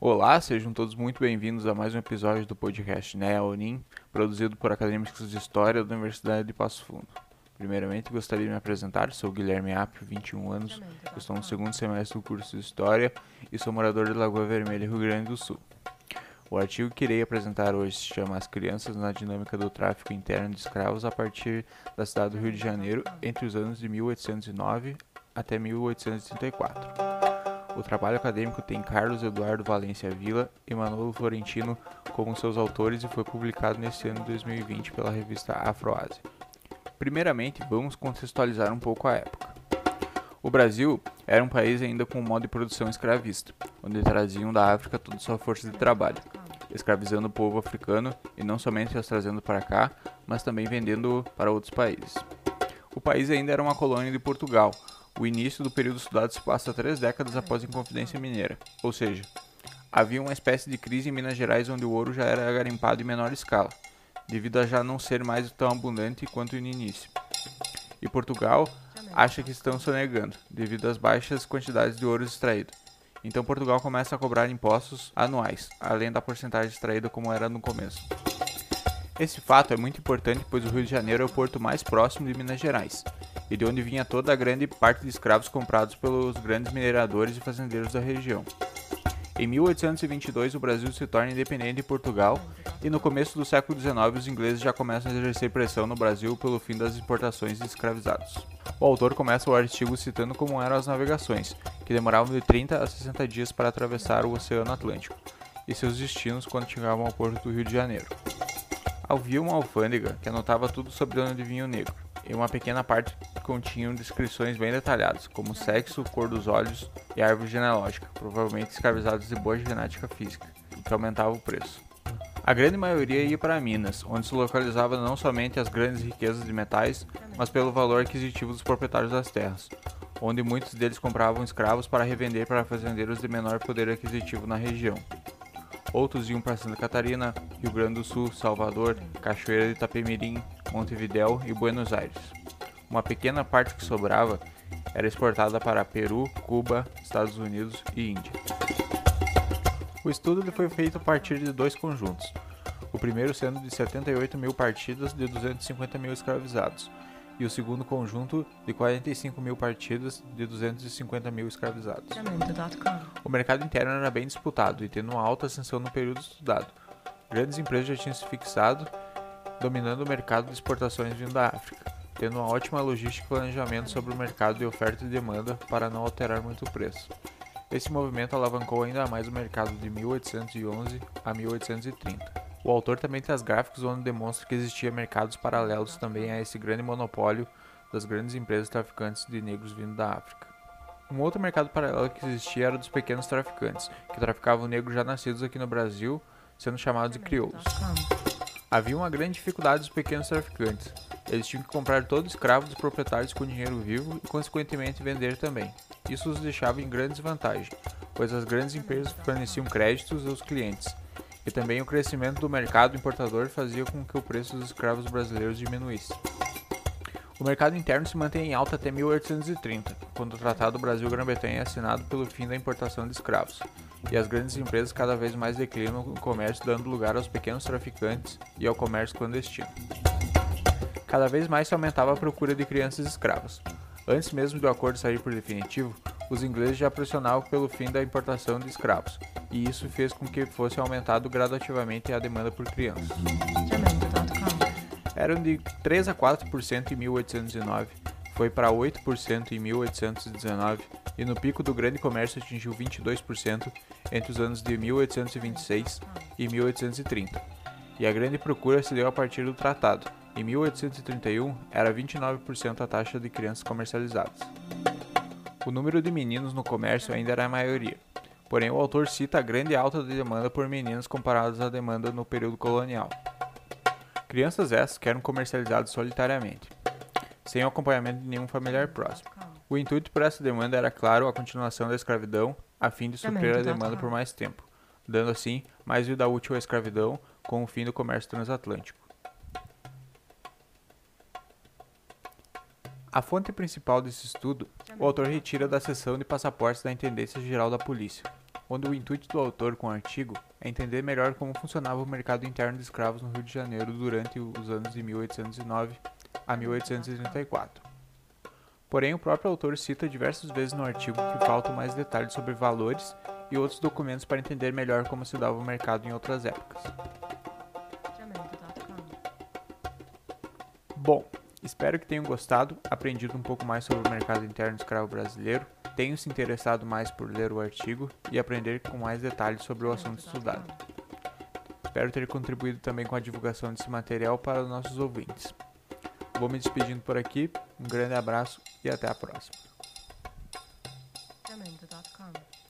Olá, sejam todos muito bem-vindos a mais um episódio do podcast NEA Unim, produzido por acadêmicos de História da Universidade de Passo Fundo. Primeiramente, gostaria de me apresentar, sou Guilherme Apio, 21 anos, estou no segundo semestre do curso de História e sou morador de Lagoa Vermelha, Rio Grande do Sul. O artigo que irei apresentar hoje se chama As Crianças na Dinâmica do Tráfico Interno de Escravos a partir da cidade do Rio de Janeiro entre os anos de 1809 até 1834. O trabalho acadêmico tem Carlos Eduardo Valência Vila e Manolo Florentino como seus autores e foi publicado neste ano de 2020 pela revista Afroásia. Primeiramente, vamos contextualizar um pouco a época. O Brasil era um país ainda com um modo de produção escravista, onde traziam da África toda sua força de trabalho, escravizando o povo africano e não somente as trazendo para cá, mas também vendendo para outros países. O país ainda era uma colônia de Portugal. O início do período estudado se passa três décadas após a Inconfidência Mineira, ou seja, havia uma espécie de crise em Minas Gerais onde o ouro já era garimpado em menor escala, devido a já não ser mais tão abundante quanto no início. E Portugal acha que estão sonegando, devido às baixas quantidades de ouro extraído. Então Portugal começa a cobrar impostos anuais, além da porcentagem extraída como era no começo. Esse fato é muito importante pois o Rio de Janeiro é o porto mais próximo de Minas Gerais, e de onde vinha toda a grande parte de escravos comprados pelos grandes mineradores e fazendeiros da região. Em 1822, o Brasil se torna independente de Portugal e no começo do século XIX os ingleses já começam a exercer pressão no Brasil pelo fim das exportações de escravizados. O autor começa o artigo citando como eram as navegações, que demoravam de 30 a 60 dias para atravessar o Oceano Atlântico, e seus destinos quando chegavam ao porto do Rio de Janeiro. Havia uma alfândega que anotava tudo sobre onde vinha o negro, e uma pequena parte continham descrições bem detalhadas, como sexo, cor dos olhos e árvore genealógica, provavelmente escravizados de boa genética física, que aumentava o preço. A grande maioria ia para Minas, onde se localizava não somente as grandes riquezas de metais, mas pelo valor aquisitivo dos proprietários das terras, onde muitos deles compravam escravos para revender para fazendeiros de menor poder aquisitivo na região. Outros iam para Santa Catarina, Rio Grande do Sul, Salvador, Cachoeira de Itapemirim, Montevidéu e Buenos Aires. Uma pequena parte que sobrava era exportada para Peru, Cuba, Estados Unidos e Índia. O estudo foi feito a partir de dois conjuntos, o primeiro sendo de 78 mil partidas de 250 mil escravizados, e o segundo conjunto de 45 mil partidas de 250 mil escravizados. O mercado interno era bem disputado e tendo uma alta ascensão no período estudado. Grandes empresas já tinham se fixado, dominando o mercado de exportações vindo da África, tendo uma ótima logística e planejamento sobre o mercado de oferta e demanda para não alterar muito o preço. Esse movimento alavancou ainda mais o mercado de 1811 a 1830. O autor também traz gráficos onde demonstra que existia mercados paralelos também a esse grande monopólio das grandes empresas traficantes de negros vindo da África. Um outro mercado paralelo que existia era dos pequenos traficantes, que traficavam negros já nascidos aqui no Brasil, sendo chamados de crioulos. Havia uma grande dificuldade dos pequenos traficantes. Eles tinham que comprar todo escravo dos proprietários com dinheiro vivo e, consequentemente, vender também. Isso os deixava em grande desvantagem, pois as grandes empresas forneciam créditos aos clientes, e também o crescimento do mercado importador fazia com que o preço dos escravos brasileiros diminuísse. O mercado interno se mantém em alta até 1830, quando o Tratado Brasil-Grã-Bretanha é assinado pelo fim da importação de escravos, e as grandes empresas cada vez mais declinam o comércio, dando lugar aos pequenos traficantes e ao comércio clandestino. Cada vez mais se aumentava a procura de crianças escravas. Antes mesmo do acordo sair por definitivo, os ingleses já pressionavam pelo fim da importação de escravos, e isso fez com que fosse aumentado gradativamente a demanda por crianças. Jamendo.com. Eram de 3 a 4% em 1819, foi para 8% em 1819 e no pico do grande comércio atingiu 22% entre os anos de 1826 e 1830. E a grande procura se deu a partir do tratado. Em 1831 era 29% a taxa de crianças comercializadas. O número de meninos no comércio ainda era a maioria. Porém, o autor cita a grande alta de demanda por meninos comparadas à demanda no período colonial. Crianças essas que eram comercializadas solitariamente, sem o acompanhamento de nenhum familiar próximo. O intuito por essa demanda era, claro, a continuação da escravidão, a fim de suprir a demanda por mais tempo, dando assim mais vida útil à escravidão com o fim do comércio transatlântico. A fonte principal desse estudo, o autor retira da seção de passaportes da Intendência Geral da Polícia, onde o intuito do autor com o artigo é entender melhor como funcionava o mercado interno de escravos no Rio de Janeiro durante os anos de 1809 a 1834. Porém, o próprio autor cita diversas vezes no artigo que faltam mais detalhes sobre valores e outros documentos para entender melhor como se dava o mercado em outras épocas. Bom, espero que tenham gostado, aprendido um pouco mais sobre o mercado interno escravo brasileiro, tenham se interessado mais por ler o artigo e aprender com mais detalhes sobre o assunto estudado. Espero ter contribuído também com a divulgação desse material para os nossos ouvintes. Vou me despedindo por aqui, um grande abraço e até a próxima.